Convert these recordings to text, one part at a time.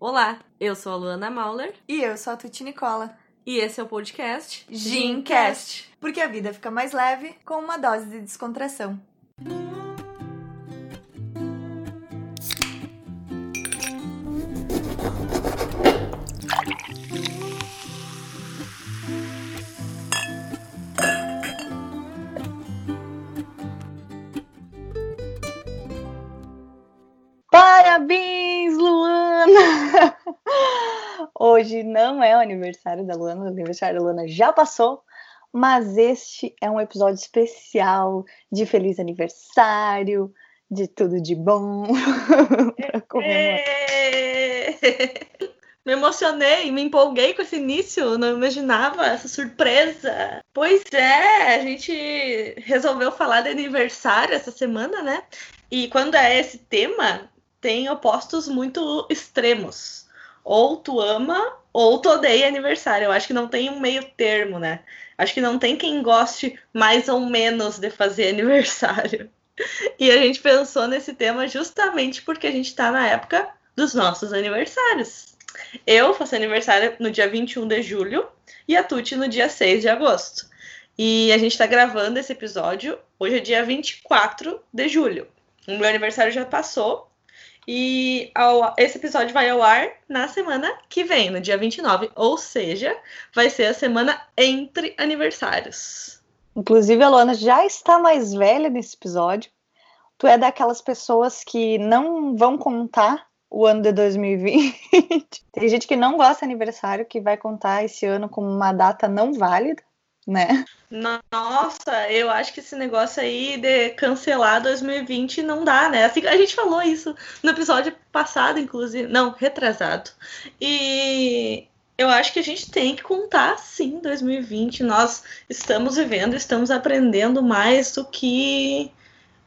Olá, eu sou a Luana Mauler E eu sou a Tuti Nicola. e esse é o podcast Gincast. Porque a vida fica mais leve com uma dose de descontração. Hoje não é o aniversário da Luana, o aniversário da Luana já passou, mas este é um episódio especial de feliz aniversário, de tudo de bom para comemorar. Me emocionei, me empolguei com esse início, não imaginava essa surpresa. Pois é, a gente resolveu falar de aniversário essa semana, né? E quando é esse tema, tem opostos muito extremos. Ou tu ama ou tu odeia aniversário. Eu acho que não tem um meio termo, né? Acho que não tem quem goste mais ou menos de fazer aniversário. E a gente pensou nesse tema justamente porque a gente está na época dos nossos aniversários. Eu faço aniversário no dia 21 de julho e a Tuti no dia 6 de agosto. E a gente está gravando esse episódio, hoje é dia 24 de julho. O meu aniversário já passou e ao- esse episódio vai ao ar na semana que vem, no dia 29. Ou seja, vai ser a semana entre aniversários. Inclusive, a Luana já está mais velha nesse episódio. Tu é daquelas pessoas que não vão contar o ano de 2020. Tem gente que não gosta de aniversário, que vai contar esse ano como uma data não válida, né? Nossa, eu acho que esse negócio aí de cancelar 2020 não dá, né? Assim, a gente falou isso no episódio passado, inclusive. Não, retrasado. E eu acho que a gente tem que contar, sim, 2020. Nós estamos vivendo, estamos aprendendo mais do que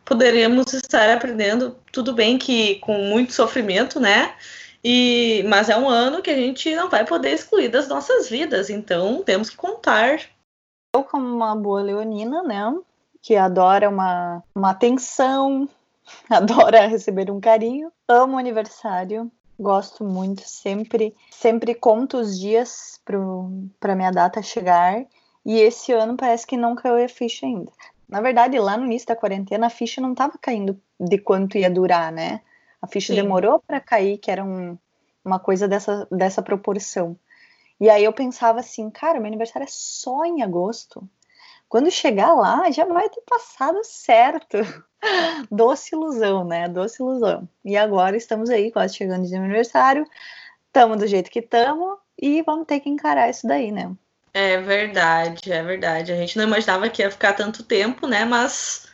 poderíamos estar aprendendo. Tudo bem que com muito sofrimento, né? E, mas é um ano que a gente não vai poder excluir das nossas vidas, então temos que contar. Eu, como uma boa leonina, né? Que adora uma, uma atenção, adora receber um carinho, amo aniversário, gosto muito, sempre, sempre conto os dias para minha data chegar. E esse ano parece que não caiu a ficha ainda. Na verdade, lá no início da quarentena, a ficha não estava caindo de quanto ia durar, né? A ficha Sim. demorou para cair, que era um- uma coisa dessa, dessa proporção. E aí eu pensava assim, cara, meu aniversário é só em agosto. Quando chegar lá, já vai ter passado certo. Doce ilusão, né? Doce ilusão. E agora estamos aí, quase chegando de aniversário. Tamo do jeito que tamo e vamos ter que encarar isso daí, né? É verdade, é verdade. A gente não imaginava que ia ficar tanto tempo, né? Mas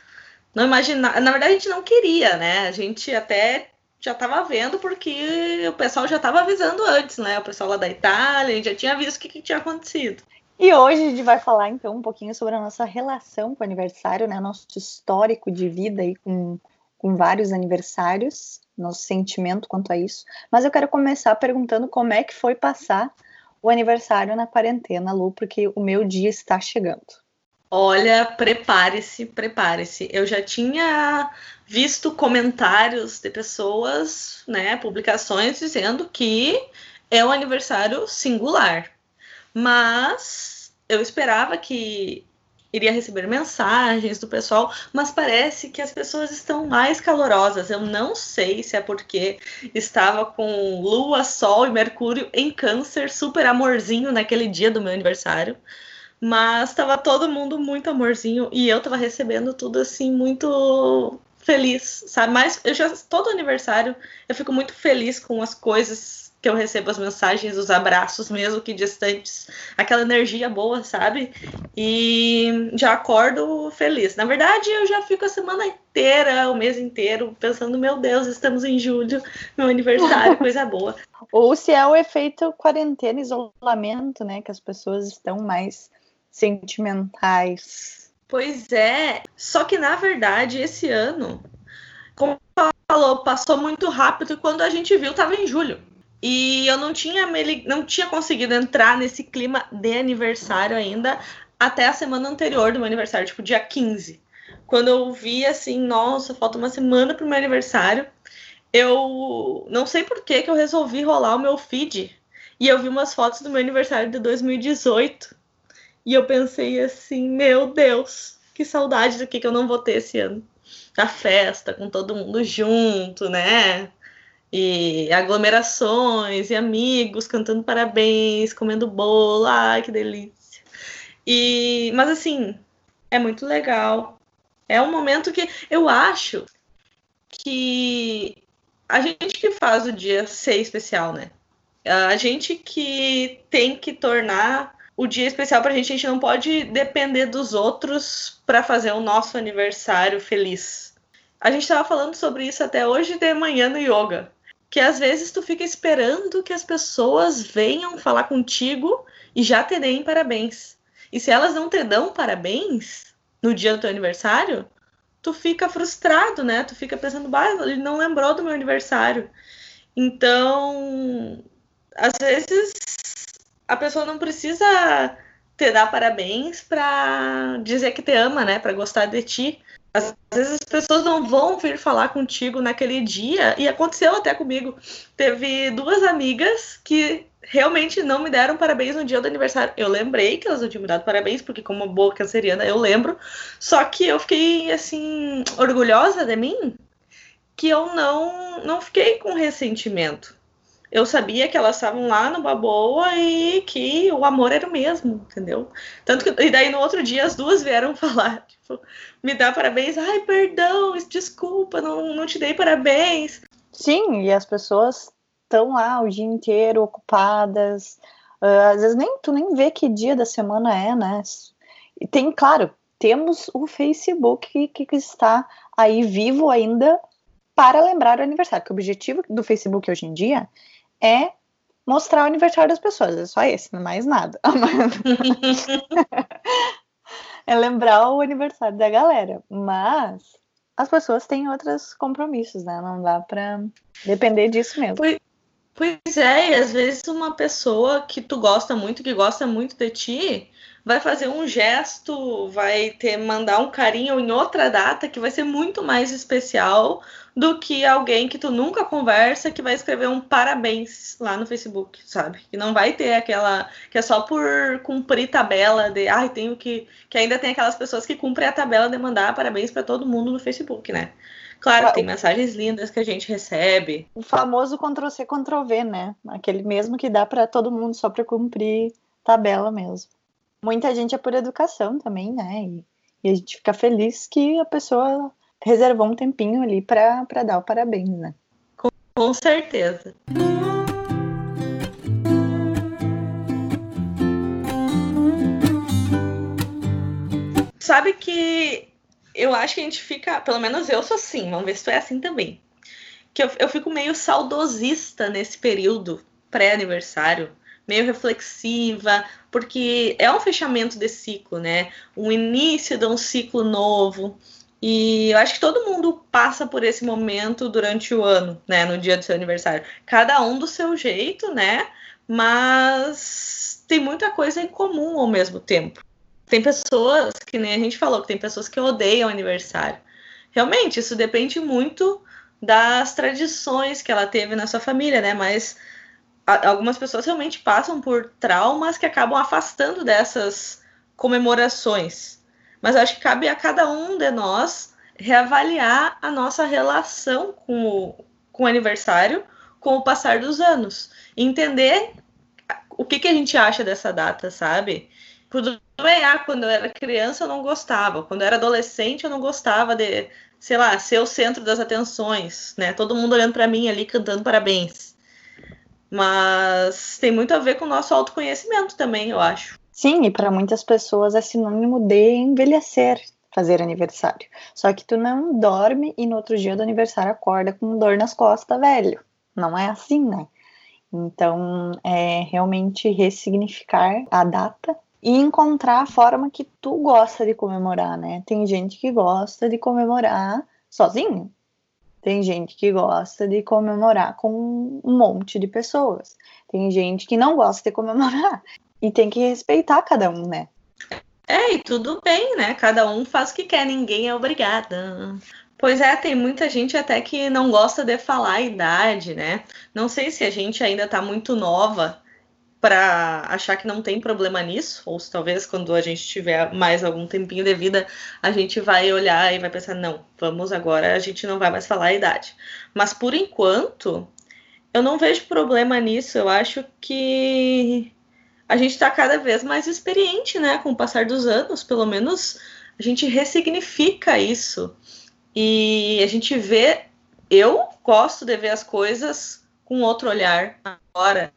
não imaginava. Na verdade, a gente não queria, né? A gente até já estava vendo porque o pessoal já estava avisando antes, né? O pessoal lá da Itália, já tinha visto o que, que tinha acontecido. E hoje a gente vai falar então um pouquinho sobre a nossa relação com o aniversário, né? Nosso histórico de vida aí com, com vários aniversários, nosso sentimento quanto a isso. Mas eu quero começar perguntando como é que foi passar o aniversário na quarentena, Lu, porque o meu dia está chegando. Olha, prepare-se, prepare-se. Eu já tinha visto comentários de pessoas, né, publicações dizendo que é um aniversário singular. Mas eu esperava que iria receber mensagens do pessoal, mas parece que as pessoas estão mais calorosas. Eu não sei se é porque estava com Lua, Sol e Mercúrio em Câncer, super amorzinho naquele dia do meu aniversário. Mas tava todo mundo muito amorzinho e eu tava recebendo tudo assim muito feliz, sabe? Mas eu já todo aniversário eu fico muito feliz com as coisas que eu recebo, as mensagens, os abraços, mesmo que distantes, aquela energia boa, sabe? E já acordo feliz. Na verdade, eu já fico a semana inteira, o mês inteiro, pensando: meu Deus, estamos em julho, meu aniversário, coisa boa. Ou se é o efeito quarentena, isolamento, né? Que as pessoas estão mais sentimentais. Pois é, só que na verdade esse ano, como falou, passou muito rápido quando a gente viu tava em julho. E eu não tinha, não tinha conseguido entrar nesse clima de aniversário ainda até a semana anterior do meu aniversário, tipo dia 15. Quando eu vi assim, nossa, falta uma semana pro meu aniversário. eu não sei por que, que eu resolvi rolar o meu feed e eu vi umas fotos do meu aniversário de 2018 e eu pensei assim, meu Deus, que saudade do que, que eu não vou ter esse ano. A festa, com todo mundo junto, né? E aglomerações e amigos cantando parabéns, comendo bolo, ai que delícia. E, mas assim, é muito legal. É um momento que eu acho que a gente que faz o dia ser especial, né? A gente que tem que tornar o dia especial pra gente, a gente não pode depender dos outros para fazer o nosso aniversário feliz. A gente estava falando sobre isso até hoje de manhã no yoga, que às vezes tu fica esperando que as pessoas venham falar contigo e já te deem parabéns. E se elas não te dão parabéns no dia do teu aniversário, tu fica frustrado, né? Tu fica pensando, bah, ele não lembrou do meu aniversário. Então, às vezes a pessoa não precisa te dar parabéns para dizer que te ama, né? Para gostar de ti. Às vezes as pessoas não vão vir falar contigo naquele dia, e aconteceu até comigo. Teve duas amigas que realmente não me deram parabéns no dia do aniversário. Eu lembrei que elas não tinham me dado parabéns, porque como boa canceriana eu lembro. Só que eu fiquei assim orgulhosa de mim, que eu não não fiquei com ressentimento. Eu sabia que elas estavam lá numa boa e que o amor era o mesmo, entendeu? Tanto que e daí no outro dia as duas vieram falar, tipo, me dá parabéns. Ai, perdão, desculpa, não, não te dei parabéns. Sim, e as pessoas estão lá o dia inteiro ocupadas. Uh, às vezes nem tu nem vê que dia da semana é, né? E tem, claro, temos o Facebook que, que está aí vivo ainda para lembrar o aniversário. Que o objetivo do Facebook hoje em dia é mostrar o aniversário das pessoas. É só esse, não é mais nada. é lembrar o aniversário da galera. Mas as pessoas têm outros compromissos, né? Não dá para depender disso mesmo. Pois, Pois é, e às vezes uma pessoa que tu gosta muito, que gosta muito de ti, vai fazer um gesto, vai ter mandar um carinho em outra data que vai ser muito mais especial do que alguém que tu nunca conversa que vai escrever um parabéns lá no Facebook, sabe? Que não vai ter aquela que é só por cumprir tabela de, ai, ah, tenho que que ainda tem aquelas pessoas que cumprem a tabela de mandar parabéns para todo mundo no Facebook, né? Claro, tem mensagens lindas que a gente recebe. O famoso Ctrl-C, Ctrl-V, né? Aquele mesmo que dá para todo mundo só para cumprir tabela mesmo. Muita gente é por educação também, né? E, e, a gente fica feliz que a pessoa reservou um tempinho ali para dar o parabéns, né? Com, com certeza. Sabe que eu acho que a gente fica, pelo menos eu sou assim, vamos ver se tu é assim também. Que eu, eu fico meio saudosista nesse período pré-aniversário, meio reflexiva, porque é um fechamento de ciclo, né? Um início de um ciclo novo. E eu acho que todo mundo passa por esse momento durante o ano, né? No dia do seu aniversário. Cada um do seu jeito, né? Mas tem muita coisa em comum ao mesmo tempo. Tem pessoas, que nem a gente falou, que tem pessoas que odeiam aniversário. Realmente, isso depende muito das tradições que ela teve na sua família, né? Mas algumas pessoas realmente passam por traumas que acabam afastando dessas comemorações. Mas acho que cabe a cada um de nós reavaliar a nossa relação com o, com o aniversário com o passar dos anos. Entender o que, que a gente acha dessa data, sabe? Tudo bem, ah, quando eu era criança eu não gostava, quando eu era adolescente eu não gostava de, sei lá, ser o centro das atenções, né? Todo mundo olhando para mim ali cantando parabéns. Mas tem muito a ver com o nosso autoconhecimento também, eu acho. Sim, e para muitas pessoas é sinônimo de envelhecer, fazer aniversário. Só que tu não dorme e no outro dia do aniversário acorda com dor nas costas, velho. Não é assim, né? Então, é realmente ressignificar a data e encontrar a forma que tu gosta de comemorar, né? Tem gente que gosta de comemorar sozinho. Tem gente que gosta de comemorar com um monte de pessoas. Tem gente que não gosta de comemorar. E tem que respeitar cada um, né? É, e tudo bem, né? Cada um faz o que quer, ninguém é obrigada. Pois é, tem muita gente até que não gosta de falar a idade, né? Não sei se a gente ainda tá muito nova para achar que não tem problema nisso, ou se talvez quando a gente tiver mais algum tempinho de vida, a gente vai olhar e vai pensar, não, vamos agora, a gente não vai mais falar a idade. Mas por enquanto, eu não vejo problema nisso, eu acho que a gente está cada vez mais experiente, né, com o passar dos anos, pelo menos a gente ressignifica isso. E a gente vê, eu gosto de ver as coisas com outro olhar agora,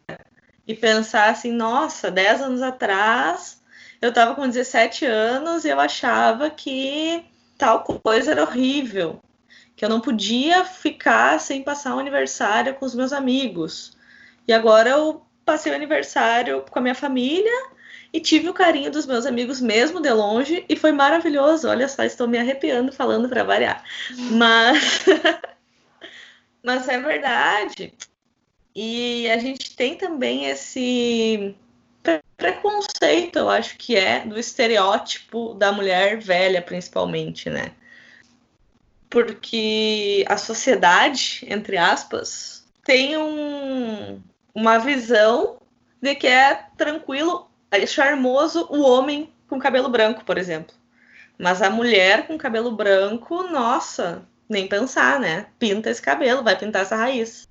e pensar assim, nossa, 10 anos atrás eu estava com 17 anos e eu achava que tal coisa era horrível, que eu não podia ficar sem passar o aniversário com os meus amigos. E agora eu passei o aniversário com a minha família e tive o carinho dos meus amigos mesmo de longe e foi maravilhoso. Olha só, estou me arrepiando falando para variar. Mas mas é verdade. E a gente tem também esse preconceito, eu acho que é, do estereótipo da mulher velha, principalmente, né? Porque a sociedade, entre aspas, tem um, uma visão de que é tranquilo, é charmoso o homem com cabelo branco, por exemplo. Mas a mulher com cabelo branco, nossa, nem pensar, né? Pinta esse cabelo, vai pintar essa raiz.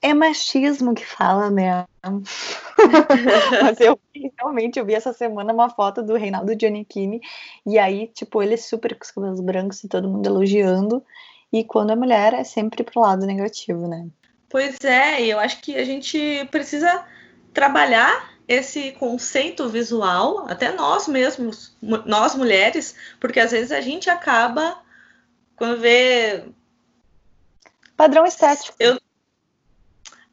É machismo que fala, né? Mas eu realmente eu vi essa semana uma foto do Reinaldo Giannichini e aí, tipo, ele é super com os cabelos brancos e todo mundo elogiando. E quando é mulher é sempre pro lado negativo, né? Pois é, e eu acho que a gente precisa trabalhar esse conceito visual, até nós mesmos, nós mulheres, porque às vezes a gente acaba quando vê padrão estético. Eu,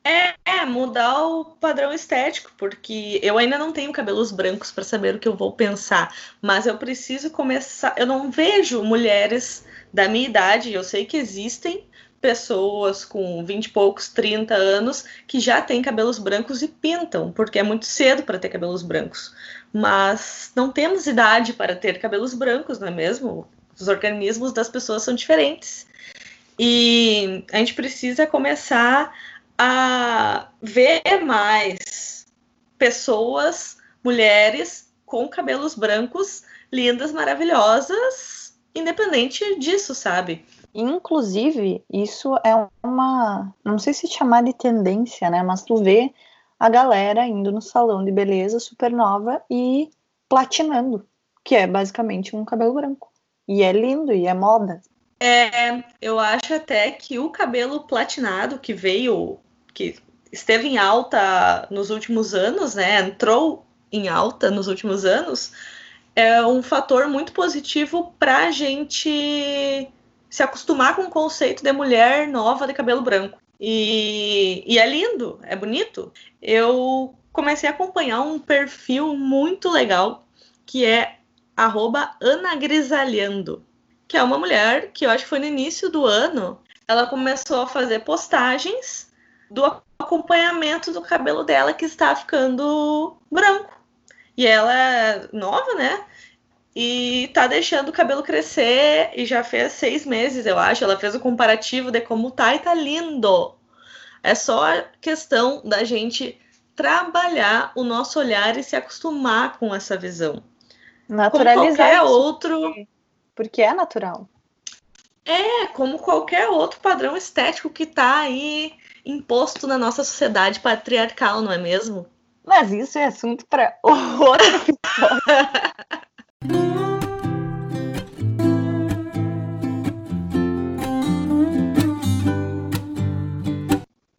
é, é, mudar o padrão estético, porque eu ainda não tenho cabelos brancos para saber o que eu vou pensar, mas eu preciso começar. Eu não vejo mulheres da minha idade, eu sei que existem pessoas com 20 e poucos, 30 anos que já têm cabelos brancos e pintam, porque é muito cedo para ter cabelos brancos. Mas não temos idade para ter cabelos brancos, não é mesmo? Os organismos das pessoas são diferentes. E a gente precisa começar a ver mais pessoas, mulheres com cabelos brancos, lindas, maravilhosas, independente disso, sabe? Inclusive, isso é uma, não sei se chamar de tendência, né? Mas tu vê a galera indo no salão de beleza supernova e platinando, que é basicamente um cabelo branco. E é lindo e é moda. É, eu acho até que o cabelo platinado que veio que esteve em alta nos últimos anos, né? Entrou em alta nos últimos anos, é um fator muito positivo para a gente se acostumar com o conceito de mulher nova de cabelo branco. E, e, é lindo, é bonito. Eu comecei a acompanhar um perfil muito legal que é @anagrisalhando, que é uma mulher que eu acho que foi no início do ano. Ela começou a fazer postagens do acompanhamento do cabelo dela que está ficando branco. E ela é nova, né? E tá deixando o cabelo crescer e já fez seis meses, eu acho. Ela fez o comparativo de como tá e tá lindo. É só a questão da gente trabalhar o nosso olhar e se acostumar com essa visão. Naturalizar. Como qualquer outro. Porque é natural. É, como qualquer outro padrão estético que tá aí imposto na nossa sociedade patriarcal, não é mesmo? Mas isso é assunto para outro episódio.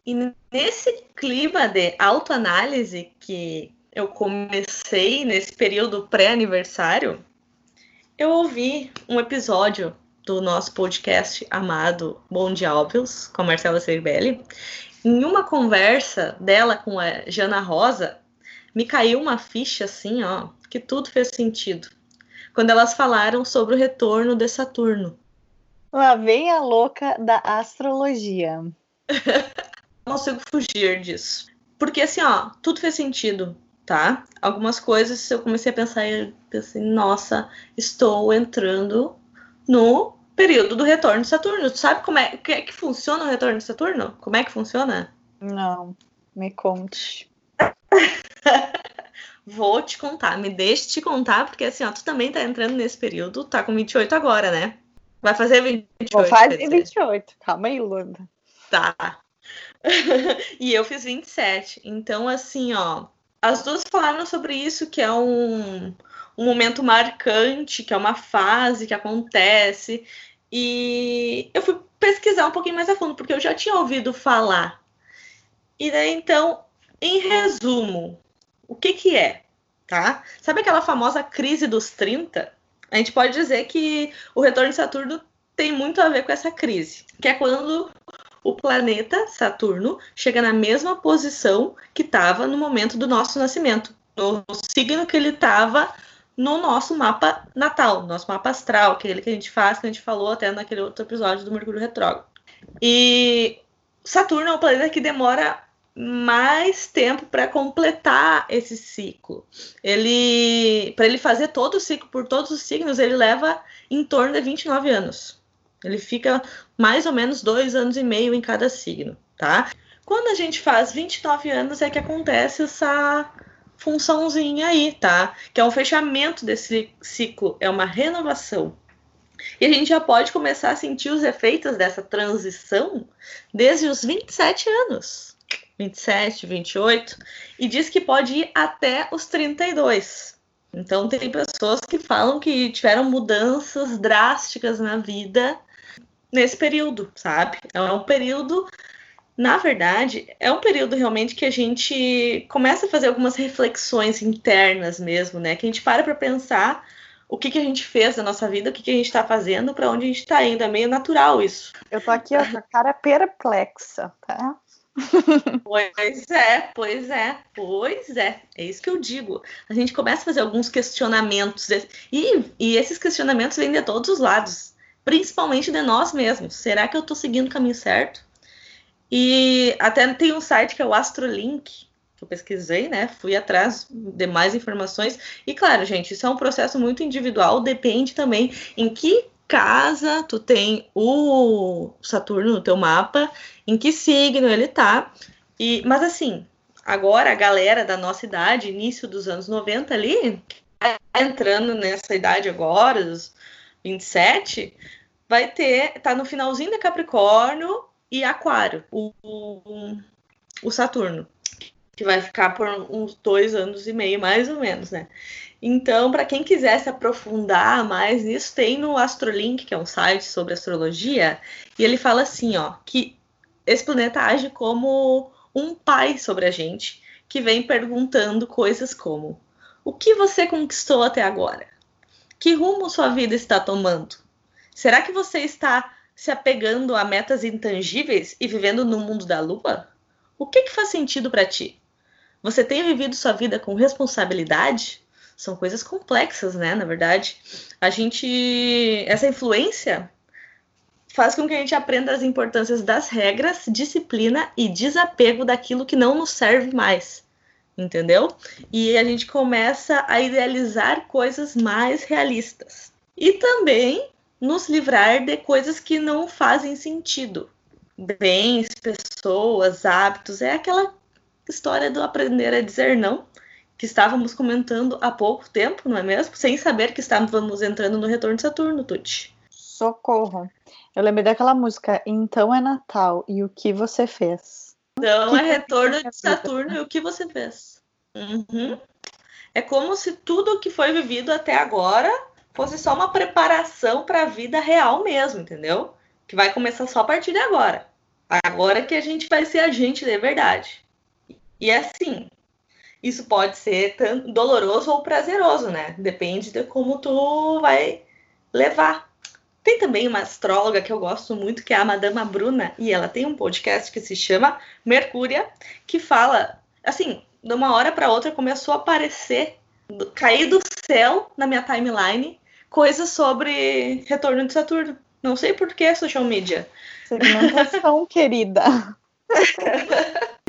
e nesse clima de autoanálise que eu comecei nesse período pré-aniversário, eu ouvi um episódio do nosso podcast amado Bom Dia Óbvios, com a Marcela Cerbelli. Em uma conversa dela com a Jana Rosa, me caiu uma ficha assim, ó, que tudo fez sentido. Quando elas falaram sobre o retorno de Saturno. Lá vem a louca da astrologia. Não consigo fugir disso. Porque assim, ó, tudo fez sentido, tá? Algumas coisas eu comecei a pensar e pensei, nossa, estou entrando no período do retorno de Saturno. Tu sabe como é que, é que funciona o retorno de Saturno? Como é que funciona? Não, me conte. Vou te contar, me deixe te contar, porque assim, ó, tu também tá entrando nesse período, tá com 28 agora, né? Vai fazer 28. Vou fazer 28, calma aí, Lunda. Tá. e eu fiz 27. Então, assim, ó, as duas falaram sobre isso, que é um, um momento marcante, que é uma fase que acontece. E eu fui pesquisar um pouquinho mais a fundo, porque eu já tinha ouvido falar. E daí, então, em resumo, o que que é, tá? Sabe aquela famosa crise dos 30? A gente pode dizer que o retorno de Saturno tem muito a ver com essa crise, que é quando o planeta Saturno chega na mesma posição que estava no momento do nosso nascimento, no signo que ele estava no nosso mapa natal, nosso mapa astral, aquele que a gente faz, que a gente falou até naquele outro episódio do Mercúrio Retrógrado. E Saturno é um planeta que demora mais tempo para completar esse ciclo. Ele, para ele fazer todo o ciclo por todos os signos, ele leva em torno de 29 anos. Ele fica mais ou menos dois anos e meio em cada signo, tá? Quando a gente faz 29 anos é que acontece essa funçãozinha aí, tá? Que é um fechamento desse ciclo, é uma renovação. E a gente já pode começar a sentir os efeitos dessa transição desde os 27 anos. 27, 28, e diz que pode ir até os 32. Então tem pessoas que falam que tiveram mudanças drásticas na vida nesse período, sabe? É um período, na verdade, é um período realmente que a gente começa a fazer algumas reflexões internas mesmo, né? Que a gente para para pensar o que, que a gente fez na nossa vida, o que, que a gente está fazendo, para onde a gente está indo. É meio natural isso. Eu tô aqui, ó, com a cara perplexa, tá? Pois é, pois é, pois é. É isso que eu digo. A gente começa a fazer alguns questionamentos. E, e esses questionamentos vêm de todos os lados principalmente de nós mesmos. Será que eu estou seguindo o caminho certo? E até tem um site que é o Astrolink, que eu pesquisei, né? Fui atrás de mais informações. E claro, gente, isso é um processo muito individual, depende também em que casa tu tem o Saturno no teu mapa, em que signo ele tá. E, mas assim, agora a galera da nossa idade, início dos anos 90 ali, tá entrando nessa idade agora, os 27, vai ter, tá no finalzinho da Capricórnio e Aquário, o, o, o Saturno, que vai ficar por uns dois anos e meio, mais ou menos, né? Então, para quem quiser se aprofundar mais nisso, tem no Astrolink, que é um site sobre astrologia, e ele fala assim, ó, que esse planeta age como um pai sobre a gente, que vem perguntando coisas como: o que você conquistou até agora? Que rumo sua vida está tomando? Será que você está se apegando a metas intangíveis e vivendo no mundo da lua? O que, que faz sentido para ti? Você tem vivido sua vida com responsabilidade? São coisas complexas, né? Na verdade, a gente. Essa influência faz com que a gente aprenda as importâncias das regras, disciplina e desapego daquilo que não nos serve mais entendeu? E a gente começa a idealizar coisas mais realistas. E também nos livrar de coisas que não fazem sentido. Bens, pessoas, hábitos, é aquela história do aprender a dizer não, que estávamos comentando há pouco tempo, não é mesmo? Sem saber que estávamos entrando no retorno de Saturno, Tuti. Socorro. Eu lembrei daquela música Então é Natal e o que você fez? Então é retorno de Saturno e o que você fez. Uhum. É como se tudo que foi vivido até agora fosse só uma preparação para a vida real mesmo, entendeu? Que vai começar só a partir de agora. Agora que a gente vai ser agente de verdade. E é assim, isso pode ser tanto doloroso ou prazeroso, né? Depende de como tu vai levar. Tem também uma astróloga que eu gosto muito, que é a Madama Bruna, e ela tem um podcast que se chama Mercúria, que fala, assim, de uma hora para outra começou a aparecer, cair do céu na minha timeline, coisas sobre retorno de Saturno. Não sei por que social media. Segmentação, querida.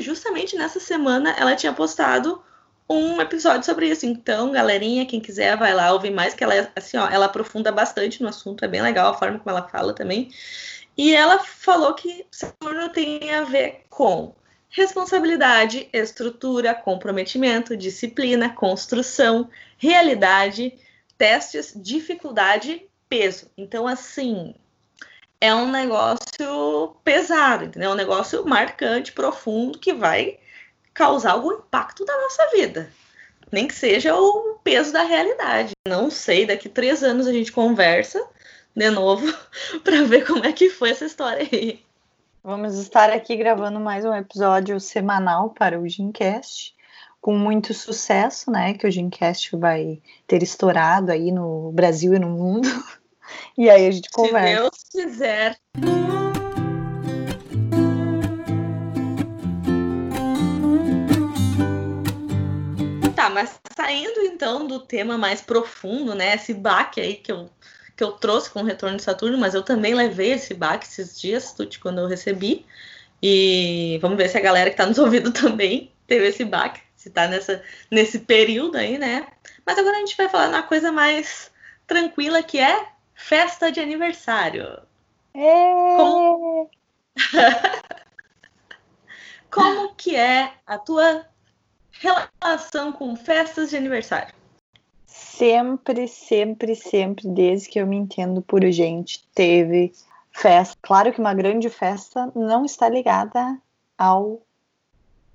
Justamente nessa semana ela tinha postado um episódio sobre isso. Então, galerinha, quem quiser, vai lá ouvir mais, que ela, assim, ó, ela aprofunda bastante no assunto, é bem legal a forma como ela fala também. E ela falou que Saturno tem a ver com responsabilidade, estrutura, comprometimento, disciplina, construção, realidade, testes, dificuldade, peso. Então, assim, é um negócio pesado, entendeu? É um negócio marcante, profundo, que vai causar algum impacto na nossa vida. Nem que seja o peso da realidade. Não sei, daqui três anos a gente conversa de novo para ver como é que foi essa história aí. Vamos estar aqui gravando mais um episódio semanal para o Gincast, com muito sucesso, né? Que o Gincast vai ter estourado aí no Brasil e no mundo. E aí a gente conversa. Se Deus quiser. Tá, mas saindo então do tema mais profundo, né? Esse baque aí que eu, que eu trouxe com o retorno de Saturno, mas eu também levei esse baque esses dias, Tuti, quando eu recebi. E vamos ver se a galera que tá nos ouvindo também teve esse baque, se tá nessa, nesse período aí, né? Mas agora a gente vai falar uma coisa mais tranquila que é festa de aniversário. É... Como... Como que é a tua relação com festas de aniversário? Sempre, sempre, sempre, desde que eu me entendo por gente, teve festa. Claro que uma grande festa não está ligada ao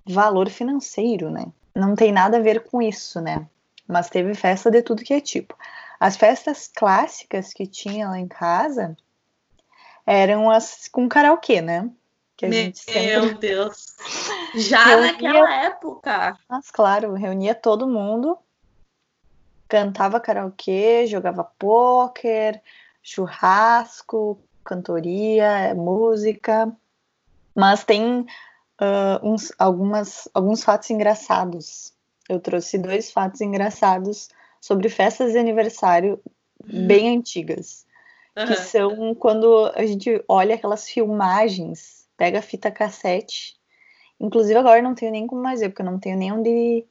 valor financeiro, né? Não tem nada a ver com isso, né? Mas teve festa de tudo que é tipo. As festas clássicas que tinha lá em casa eram as com karaokê, né? Que a Meu gente sempre... Deus! Já reunia... naquela época! Mas claro, reunia todo mundo, cantava karaokê, jogava pôquer, churrasco, cantoria, música. Mas tem uh, uns, algumas, alguns fatos engraçados. Eu trouxe dois fatos engraçados sobre festas de aniversário uhum. bem antigas. Uhum. Que são quando a gente olha aquelas filmagens pega a fita cassete. Inclusive agora não tenho nem como mais ver, porque eu não tenho nem onde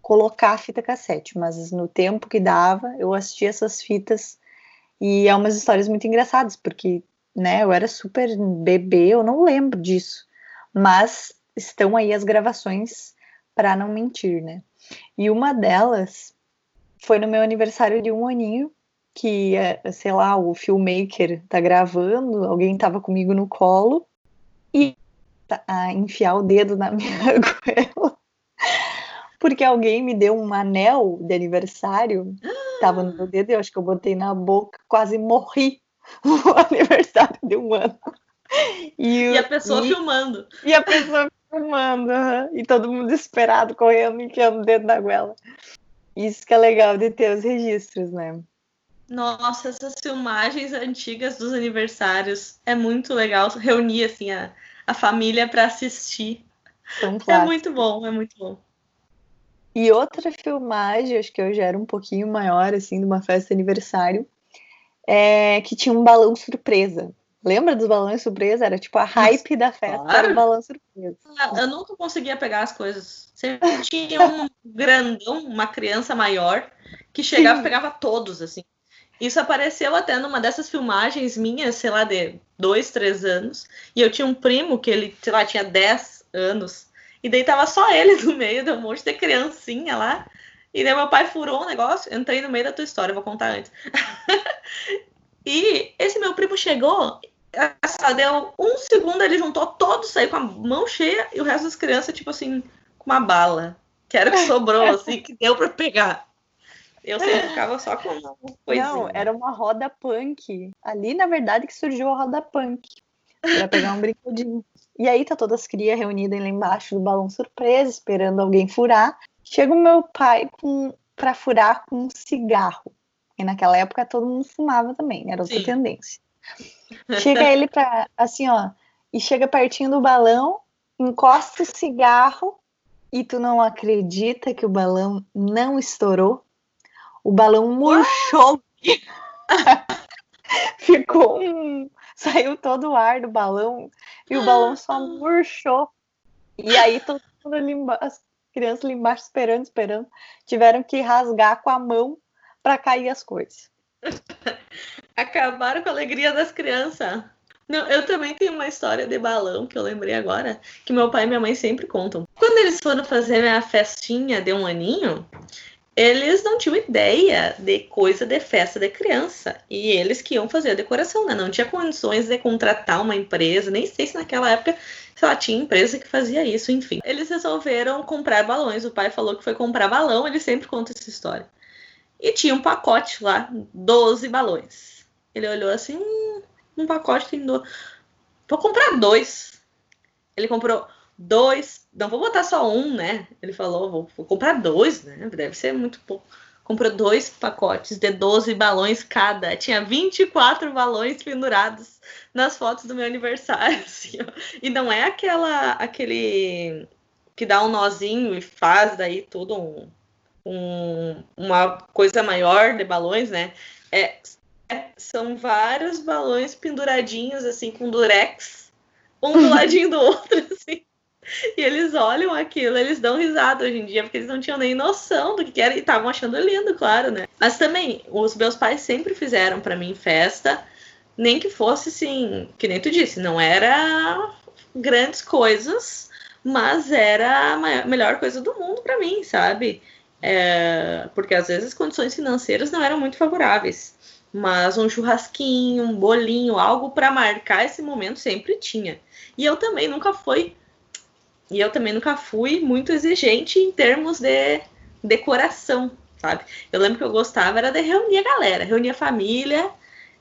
colocar a fita cassete, mas no tempo que dava, eu assistia essas fitas e é umas histórias muito engraçadas, porque, né, eu era super bebê, eu não lembro disso, mas estão aí as gravações para não mentir, né? E uma delas foi no meu aniversário de um aninho, que, é, sei lá, o filmmaker tá gravando, alguém tava comigo no colo, e a enfiar o dedo na minha goela. Porque alguém me deu um anel de aniversário, tava no meu dedo, eu acho que eu botei na boca, quase morri no aniversário de um ano. E, e a pessoa e, filmando. E a pessoa filmando, uhum, e todo mundo esperado, correndo, enfiando o dedo na goela. Isso que é legal de ter os registros, né? Nossa, essas filmagens antigas dos aniversários é muito legal reunir assim a, a família para assistir. É muito bom, é muito bom. E outra filmagem, acho que eu já era um pouquinho maior, assim, de uma festa de aniversário, é que tinha um balão surpresa. Lembra dos balões surpresa? Era tipo a hype Nossa, da festa, claro. era o balão surpresa. Ah, eu nunca conseguia pegar as coisas. Sempre tinha um grandão, uma criança maior, que chegava e pegava todos, assim. Isso apareceu até numa dessas filmagens minhas, sei lá, de dois, três anos. E eu tinha um primo que ele, sei lá, tinha dez anos. E daí tava só ele no meio de um monte de criancinha lá. E daí meu pai furou um negócio. Entrei no meio da tua história, vou contar antes. e esse meu primo chegou, só deu um segundo, ele juntou todos, saiu com a mão cheia e o resto das crianças, tipo assim, com uma bala. Que era o que sobrou, assim, que deu para pegar. Eu sempre ficava só com uma coisinha. Não, era uma roda punk. Ali, na verdade, que surgiu a roda punk. Pra pegar um brinquedinho. E aí tá todas as crias reunidas lá embaixo do balão surpresa, esperando alguém furar. Chega o meu pai com, pra furar com um cigarro. E naquela época todo mundo fumava também, era outra Sim. tendência. Chega ele pra, assim, ó, e chega pertinho do balão, encosta o cigarro e tu não acredita que o balão não estourou? o balão murchou. Ficou um. Saiu todo o ar do balão e o balão só murchou. E aí todo mundo ali embaixo. crianças ali embaixo esperando, esperando. Tiveram que rasgar com a mão para cair as coisas. Acabaram com a alegria das crianças. Não, eu também tenho uma história de balão que eu lembrei agora, que meu pai e minha mãe sempre contam. Quando eles foram fazer a festinha de um aninho, eles não tinham ideia de coisa de festa de criança. E eles que iam fazer a decoração, né? Não tinha condições de contratar uma empresa, nem sei se naquela época, sei lá, tinha empresa que fazia isso, enfim. Eles resolveram comprar balões. O pai falou que foi comprar balão, ele sempre conta essa história. E tinha um pacote lá, 12 balões. Ele olhou assim, hum, um pacote tem dois. Vou comprar dois. Ele comprou dois. Não vou botar só um, né? Ele falou, vou, vou comprar dois, né? Deve ser muito pouco. Comprou dois pacotes de 12 balões cada. Tinha 24 balões pendurados nas fotos do meu aniversário. Assim, e não é aquela aquele que dá um nozinho e faz daí tudo um, um, uma coisa maior de balões, né? É, é, são vários balões penduradinhos assim com durex, um do ladinho do outro, assim. E eles olham aquilo, eles dão risada hoje em dia, porque eles não tinham nem noção do que era e estavam achando lindo, claro, né? Mas também, os meus pais sempre fizeram para mim festa, nem que fosse assim, que nem tu disse, não era grandes coisas, mas era a melhor coisa do mundo para mim, sabe? É, porque às vezes as condições financeiras não eram muito favoráveis. Mas um churrasquinho, um bolinho, algo para marcar esse momento sempre tinha. E eu também nunca fui e eu também nunca fui muito exigente em termos de decoração, sabe? Eu lembro que eu gostava era de reunir a galera, reunir a família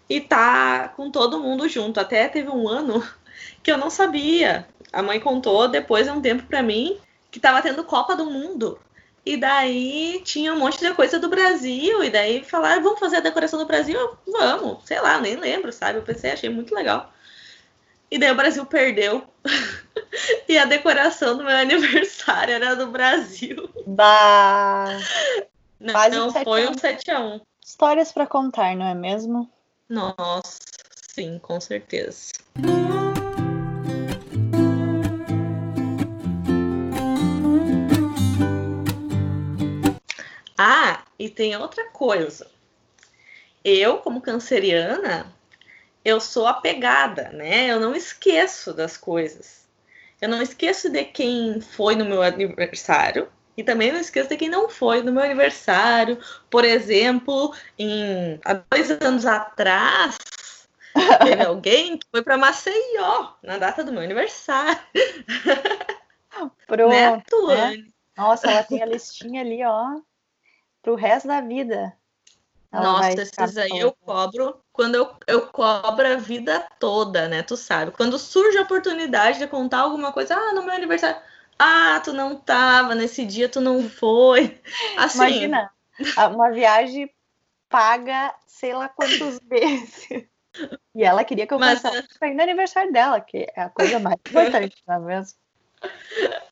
e tá com todo mundo junto. Até teve um ano que eu não sabia. A mãe contou depois de um tempo para mim que tava tendo Copa do Mundo. E daí tinha um monte de coisa do Brasil, e daí falaram, vamos fazer a decoração do Brasil? Eu, vamos, sei lá, nem lembro, sabe? Eu pensei, achei muito legal. E daí o Brasil perdeu. e a decoração do meu aniversário era do Brasil. Bah. Não, não foi um 7x1. Histórias para contar, não é mesmo? Nossa, sim, com certeza. Ah, e tem outra coisa. Eu, como canceriana, eu sou apegada, né? Eu não esqueço das coisas. Eu não esqueço de quem foi no meu aniversário e também não esqueço de quem não foi no meu aniversário. Por exemplo, em, há dois anos atrás, teve alguém que foi para Maceió na data do meu aniversário. Pronto. Né, né? Nossa, ela tem a listinha ali, ó, pro resto da vida. Ela Nossa, esses aí eu cobro quando eu, eu cobro a vida toda, né? Tu sabe. Quando surge a oportunidade de contar alguma coisa, ah, no meu aniversário, ah, tu não tava, nesse dia tu não foi. Assim. Imagina, uma viagem paga sei lá quantos meses. E ela queria que eu Mas... passasse no aniversário dela, que é a coisa mais importante, não é mesmo?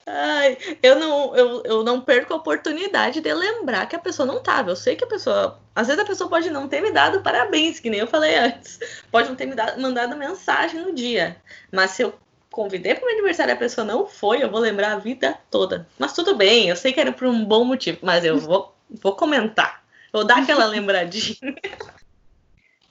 Ai, eu não, eu, eu não perco a oportunidade de lembrar que a pessoa não tava. Eu sei que a pessoa. Às vezes a pessoa pode não ter me dado parabéns, que nem eu falei antes. Pode não ter me dado, mandado mensagem no dia. Mas se eu convidei para o meu aniversário e a pessoa não foi, eu vou lembrar a vida toda. Mas tudo bem, eu sei que era por um bom motivo, mas eu vou, vou comentar. Vou dar aquela lembradinha.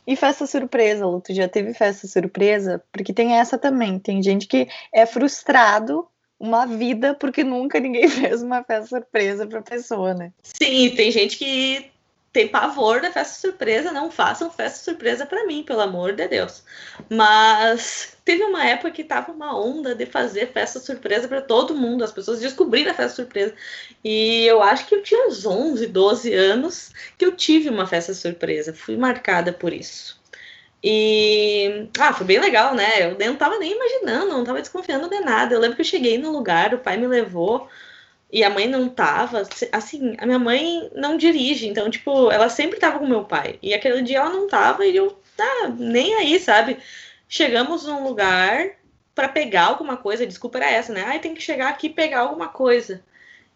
E festa surpresa, Lu, tu já teve festa surpresa? Porque tem essa também. Tem gente que é frustrado uma vida porque nunca ninguém fez uma festa surpresa para pessoa, né? Sim, tem gente que tem pavor da festa surpresa, não façam festa surpresa para mim, pelo amor de Deus. Mas teve uma época que tava uma onda de fazer festa surpresa para todo mundo, as pessoas descobriram a festa surpresa. E eu acho que eu tinha uns 11, 12 anos que eu tive uma festa surpresa, fui marcada por isso. E ah, foi bem legal, né? Eu não tava nem imaginando, não tava desconfiando de nada. Eu lembro que eu cheguei no lugar, o pai me levou e a mãe não tava. Assim, a minha mãe não dirige, então, tipo, ela sempre tava com meu pai. E aquele dia ela não tava e eu, tá, nem aí, sabe? Chegamos num lugar para pegar alguma coisa, desculpa era essa, né? Ai, tem que chegar aqui e pegar alguma coisa.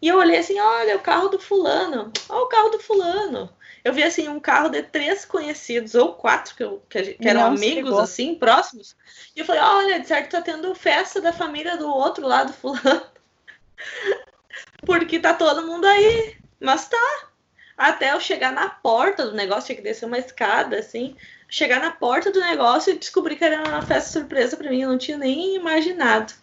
E eu olhei assim, olha, o carro do fulano, olha o carro do fulano eu vi assim um carro de três conhecidos, ou quatro, que, eu, que, que eram Não, amigos, assim, próximos. E eu falei, olha, de certo tá tendo festa da família do outro lado fulano. porque tá todo mundo aí. Mas tá. Até eu chegar na porta do negócio, tinha que descer uma escada, assim. Chegar na porta do negócio e descobrir que era uma festa surpresa para mim. Eu não tinha nem imaginado.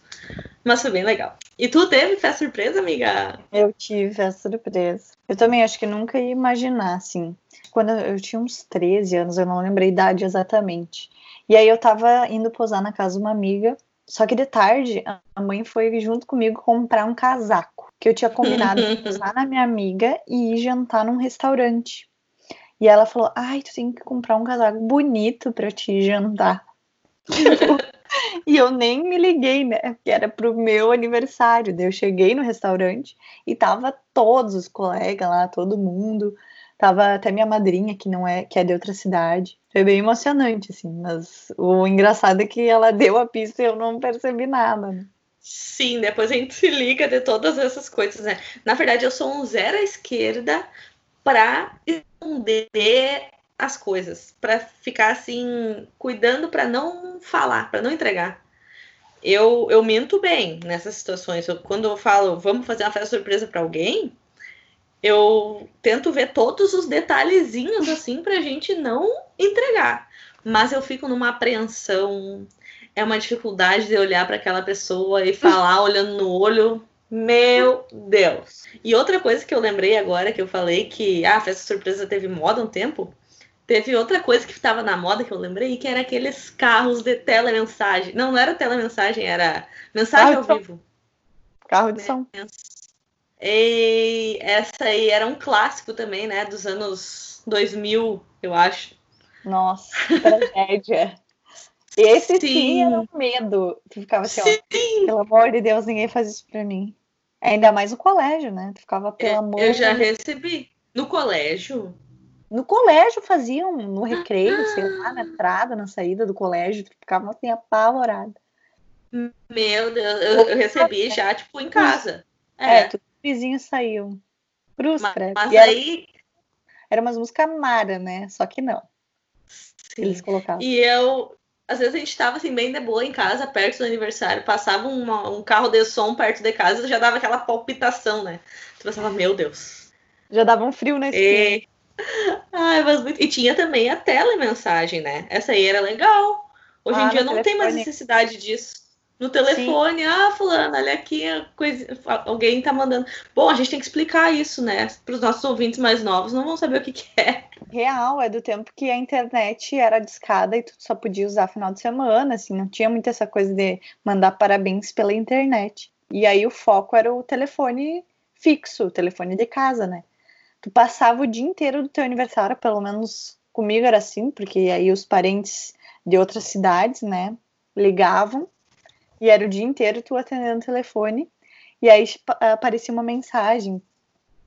Mas foi bem legal. E tu teve festa surpresa, amiga? Eu tive festa surpresa. Eu também acho que nunca ia imaginar, assim. Quando eu tinha uns 13 anos, eu não lembrei a idade exatamente. E aí eu tava indo posar na casa de uma amiga, só que de tarde a mãe foi junto comigo comprar um casaco, que eu tinha combinado de posar na minha amiga e ir jantar num restaurante. E ela falou: "Ai, tu tem que comprar um casaco bonito para te jantar". e eu nem me liguei, né? Que era pro meu aniversário. Daí eu cheguei no restaurante e tava todos os colegas lá, todo mundo. Tava até minha madrinha, que não é, que é de outra cidade. Foi bem emocionante, assim, mas o engraçado é que ela deu a pista e eu não percebi nada. Né? Sim, depois a gente se liga de todas essas coisas, né? Na verdade, eu sou um zero à esquerda para esconder as coisas, para ficar assim, cuidando para não falar, para não entregar. Eu, eu minto bem nessas situações. Eu, quando eu falo, vamos fazer uma festa surpresa para alguém, eu tento ver todos os detalhezinhos assim pra gente não entregar. Mas eu fico numa apreensão, é uma dificuldade de olhar para aquela pessoa e falar olhando no olho. Meu Deus. E outra coisa que eu lembrei agora que eu falei que ah, a festa surpresa teve moda um tempo. Teve outra coisa que estava na moda que eu lembrei, que era aqueles carros de telemensagem. Não, não era telemensagem, era mensagem ao vivo. Carro de som. E essa aí era um clássico também, né? Dos anos 2000, eu acho. Nossa, tragédia. Esse sim. sim era um medo. Tu ficava assim, sim. ó, pelo amor de Deus, ninguém faz isso pra mim. Ainda mais no colégio, né? Tu ficava, pelo amor Eu já recebi. No colégio? No colégio faziam, no recreio, ah. sei lá, na entrada, na saída do colégio, tu ficava assim, apavorada. Meu Deus, eu, eu recebi já, tipo, em casa. É, é tu vizinhos saíam. Cruz, mas, mas era, aí. Era umas músicas Mara, né? Só que não. Sim. Eles colocavam. E eu. Às vezes a gente tava assim, bem de boa em casa, perto do aniversário, passava uma, um carro de som perto de casa, já dava aquela palpitação, né? Tu pensava, meu Deus. Já dava um frio na esquina. E... Ai, mas muito... e tinha também a telemensagem, né? Essa aí era legal. Hoje ah, em dia não tem mais necessidade disso no telefone, Sim. ah, fulano, olha aqui, coisa, alguém tá mandando. Bom, a gente tem que explicar isso, né? Para os nossos ouvintes mais novos, não vão saber o que, que, é. Real, é do tempo que a internet era discada e tu só podia usar final de semana, assim, não tinha muito essa coisa de mandar parabéns pela internet. E aí o foco era o telefone fixo, o telefone de casa, né? Tu passava o dia inteiro do teu aniversário, pelo menos comigo era assim, porque aí os parentes de outras cidades, né, ligavam e era o dia inteiro tu atendendo o telefone. E aí aparecia uma mensagem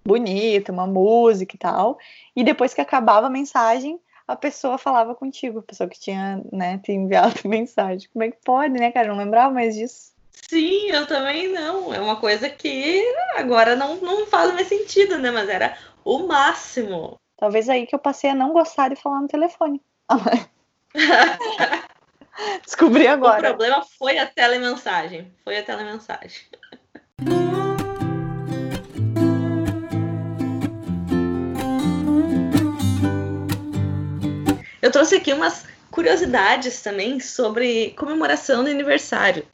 bonita, uma música e tal. E depois que acabava a mensagem, a pessoa falava contigo, a pessoa que tinha, né, te enviado mensagem. Como é que pode, né, cara? Não lembrava mais disso. Sim, eu também não. É uma coisa que agora não, não faz mais sentido, né? Mas era o máximo. Talvez aí que eu passei a não gostar de falar no telefone. Descobri agora. O problema foi a telemensagem. Foi a telemensagem. Eu trouxe aqui umas curiosidades também sobre comemoração de aniversário.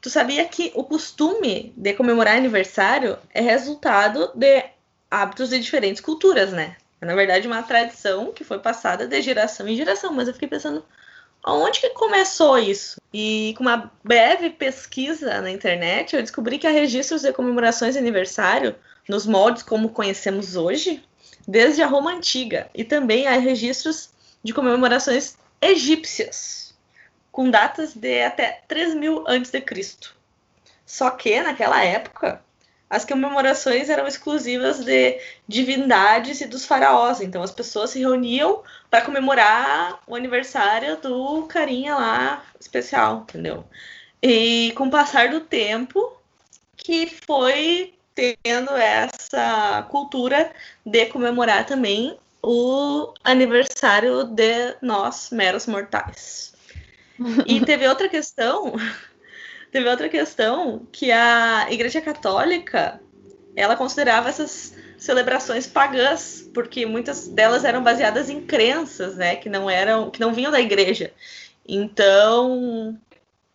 Tu sabia que o costume de comemorar aniversário é resultado de hábitos de diferentes culturas, né? É, na verdade, uma tradição que foi passada de geração em geração. Mas eu fiquei pensando, Onde que começou isso? E com uma breve pesquisa na internet, eu descobri que há registros de comemorações de aniversário nos moldes como conhecemos hoje, desde a Roma Antiga, e também há registros de comemorações egípcias, com datas de até 3000 a.C. Só que, naquela época, as comemorações eram exclusivas de divindades e dos faraós. Então as pessoas se reuniam para comemorar o aniversário do carinha lá especial, entendeu? E com o passar do tempo que foi tendo essa cultura de comemorar também o aniversário de nós meros mortais. E teve outra questão Teve outra questão que a Igreja Católica ela considerava essas celebrações pagãs, porque muitas delas eram baseadas em crenças, né, que não eram, que não vinham da igreja. Então,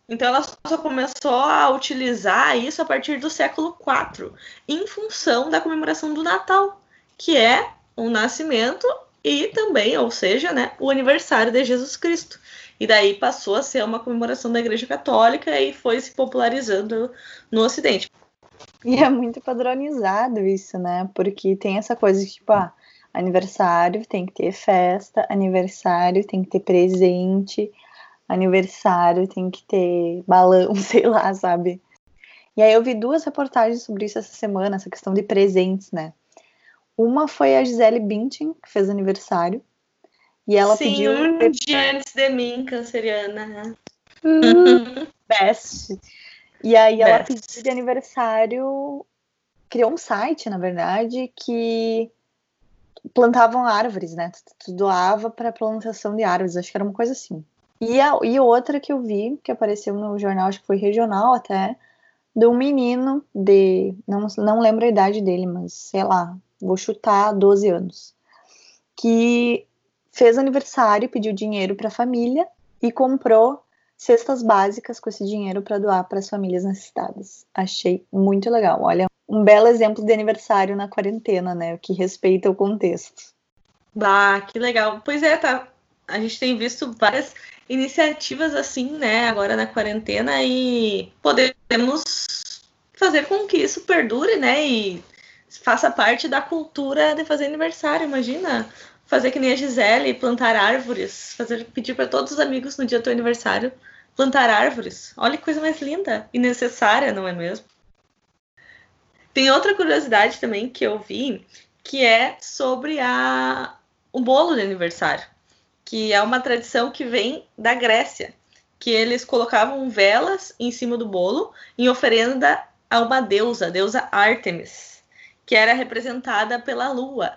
então ela só começou a utilizar isso a partir do século IV, em função da comemoração do Natal, que é o nascimento e também, ou seja, né, o aniversário de Jesus Cristo. E daí passou a ser uma comemoração da Igreja Católica e foi se popularizando no Ocidente. E é muito padronizado isso, né? Porque tem essa coisa de tipo, ah, aniversário tem que ter festa, aniversário tem que ter presente, aniversário tem que ter balão, sei lá, sabe? E aí eu vi duas reportagens sobre isso essa semana, essa questão de presentes, né? Uma foi a Gisele Bündchen, que fez aniversário, e ela Sim, pediu um dia antes de mim, canceriana. Hum, best. E aí ela Best. pediu de aniversário, criou um site, na verdade, que plantavam árvores, né? Tu doava para plantação de árvores, acho que era uma coisa assim. E, a, e outra que eu vi, que apareceu no jornal, acho que foi regional até, de um menino de. Não, não lembro a idade dele, mas sei lá, vou chutar 12 anos. Que fez aniversário, pediu dinheiro para a família e comprou cestas básicas com esse dinheiro para doar para as famílias necessitadas. Achei muito legal. Olha, um belo exemplo de aniversário na quarentena, né? Que respeita o contexto. Bah, que legal. Pois é, tá. A gente tem visto várias iniciativas assim, né, agora na quarentena e podemos fazer com que isso perdure, né, e faça parte da cultura de fazer aniversário, imagina. Fazer que nem a Gisele, plantar árvores, fazer pedir para todos os amigos no dia do teu aniversário plantar árvores. Olha que coisa mais linda e necessária, não é mesmo? Tem outra curiosidade também que eu vi, que é sobre a o bolo de aniversário, que é uma tradição que vem da Grécia, que eles colocavam velas em cima do bolo em oferenda a uma deusa, a deusa Artemis, que era representada pela lua.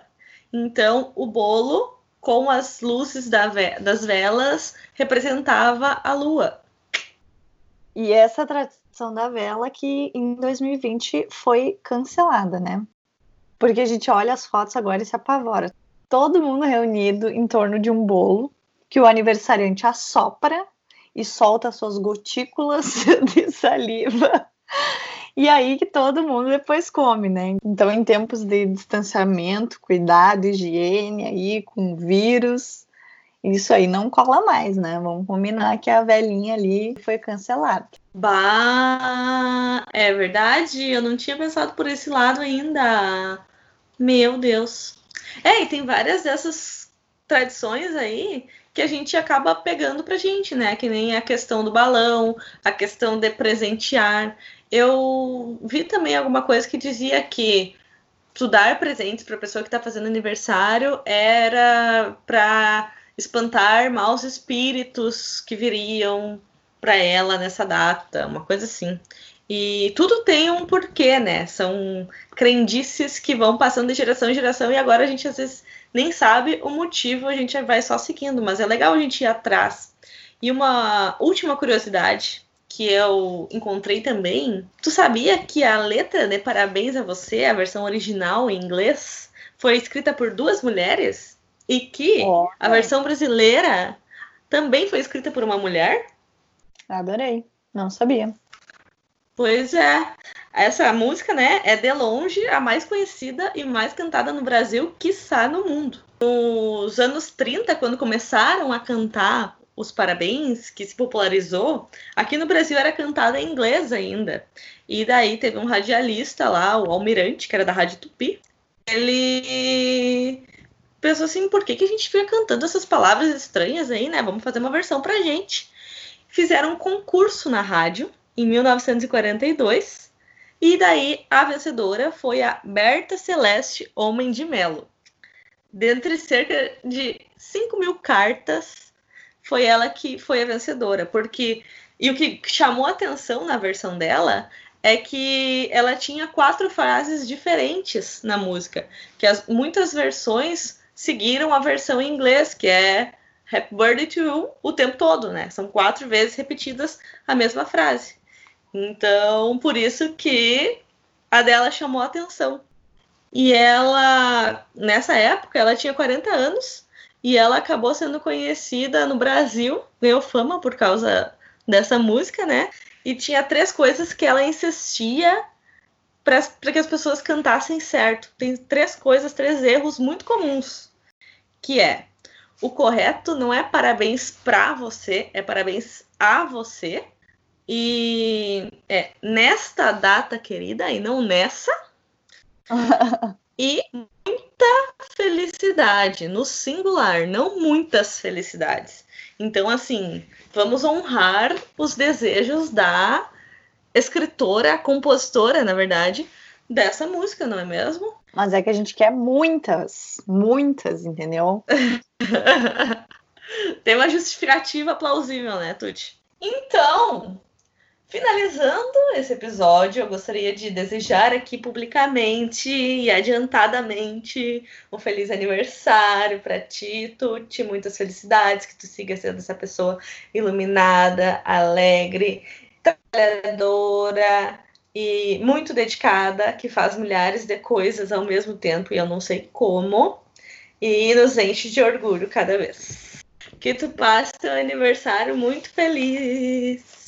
Então, o bolo com as luzes da ve das velas representava a lua. E essa tradição da vela que em 2020 foi cancelada, né? Porque a gente olha as fotos agora e se apavora. Todo mundo reunido em torno de um bolo que o aniversariante assopra e solta suas gotículas de saliva. E aí que todo mundo depois come, né? Então, em tempos de distanciamento, cuidado, higiene aí com vírus, isso aí não cola mais, né? Vamos combinar que a velhinha ali foi cancelada. Bah, é verdade? Eu não tinha pensado por esse lado ainda. Meu Deus. É, e tem várias dessas tradições aí que a gente acaba pegando pra gente, né? Que nem a questão do balão, a questão de presentear. Eu vi também alguma coisa que dizia que tu dar presentes para pessoa que está fazendo aniversário era para espantar maus espíritos que viriam para ela nessa data, uma coisa assim. E tudo tem um porquê, né? São crendices que vão passando de geração em geração e agora a gente às vezes nem sabe o motivo, a gente vai só seguindo, mas é legal a gente ir atrás. E uma última curiosidade que eu encontrei também, tu sabia que a letra de Parabéns a Você, a versão original em inglês, foi escrita por duas mulheres? E que Ó. a versão brasileira também foi escrita por uma mulher? Adorei. Não sabia. Pois é. Essa música, né, é de longe a mais conhecida e mais cantada no Brasil, quiçá no mundo. Nos anos 30, quando começaram a cantar os parabéns, que se popularizou, aqui no Brasil era cantada em inglês ainda. E daí teve um radialista lá, o Almirante, que era da Rádio Tupi. Ele pensou assim, por que, que a gente fica cantando essas palavras estranhas aí, né? Vamos fazer uma versão pra gente. Fizeram um concurso na rádio em 1942 e daí a vencedora foi a Berta Celeste Homem de Melo. Dentre cerca de 5 mil cartas, foi ela que foi a vencedora, porque e o que chamou atenção na versão dela é que ela tinha quatro frases diferentes na música, que as, muitas versões seguiram a versão em inglês, que é Happy Birthday to You o tempo todo, né? São quatro vezes repetidas a mesma frase. Então, por isso que a dela chamou a atenção. E ela, nessa época, ela tinha 40 anos e ela acabou sendo conhecida no Brasil, ganhou fama por causa dessa música, né? E tinha três coisas que ela insistia para que as pessoas cantassem certo. Tem três coisas, três erros muito comuns, que é o correto não é parabéns para você, é parabéns a você. E é nesta data querida e não nessa. e muita felicidade no singular, não muitas felicidades. Então, assim, vamos honrar os desejos da escritora, compositora, na verdade, dessa música, não é mesmo? Mas é que a gente quer muitas, muitas, entendeu? Tem uma justificativa plausível, né, Tuti? Então, finalizando esse episódio, eu gostaria de desejar aqui publicamente e adiantadamente um feliz aniversário para ti, Tuti. Muitas felicidades, que tu siga sendo essa pessoa iluminada, alegre, trabalhadora e muito dedicada, que faz milhares de coisas ao mesmo tempo e eu não sei como, e nos enche de orgulho cada vez. Que tu passe teu aniversário muito feliz.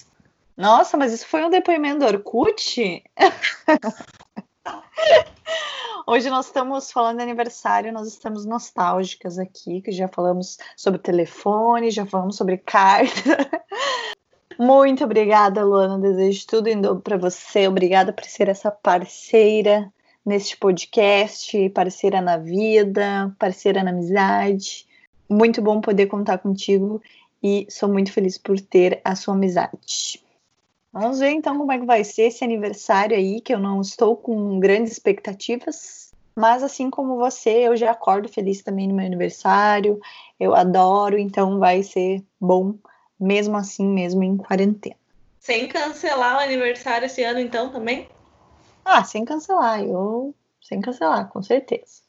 Nossa, mas isso foi um depoimento do Orkut? Hoje nós estamos falando de aniversário, nós estamos nostálgicas aqui, que já falamos sobre telefone, já falamos sobre carta. Muito obrigada, Luana. Desejo tudo indo para você. Obrigada por ser essa parceira neste podcast, parceira na vida, parceira na amizade. Muito bom poder contar contigo e sou muito feliz por ter a sua amizade. Vamos ver então como é que vai ser esse aniversário aí, que eu não estou com grandes expectativas. Mas assim como você, eu já acordo feliz também no meu aniversário. Eu adoro, então vai ser bom mesmo assim, mesmo em quarentena. Sem cancelar o aniversário esse ano, então, também? Ah, sem cancelar, eu. Sem cancelar, com certeza.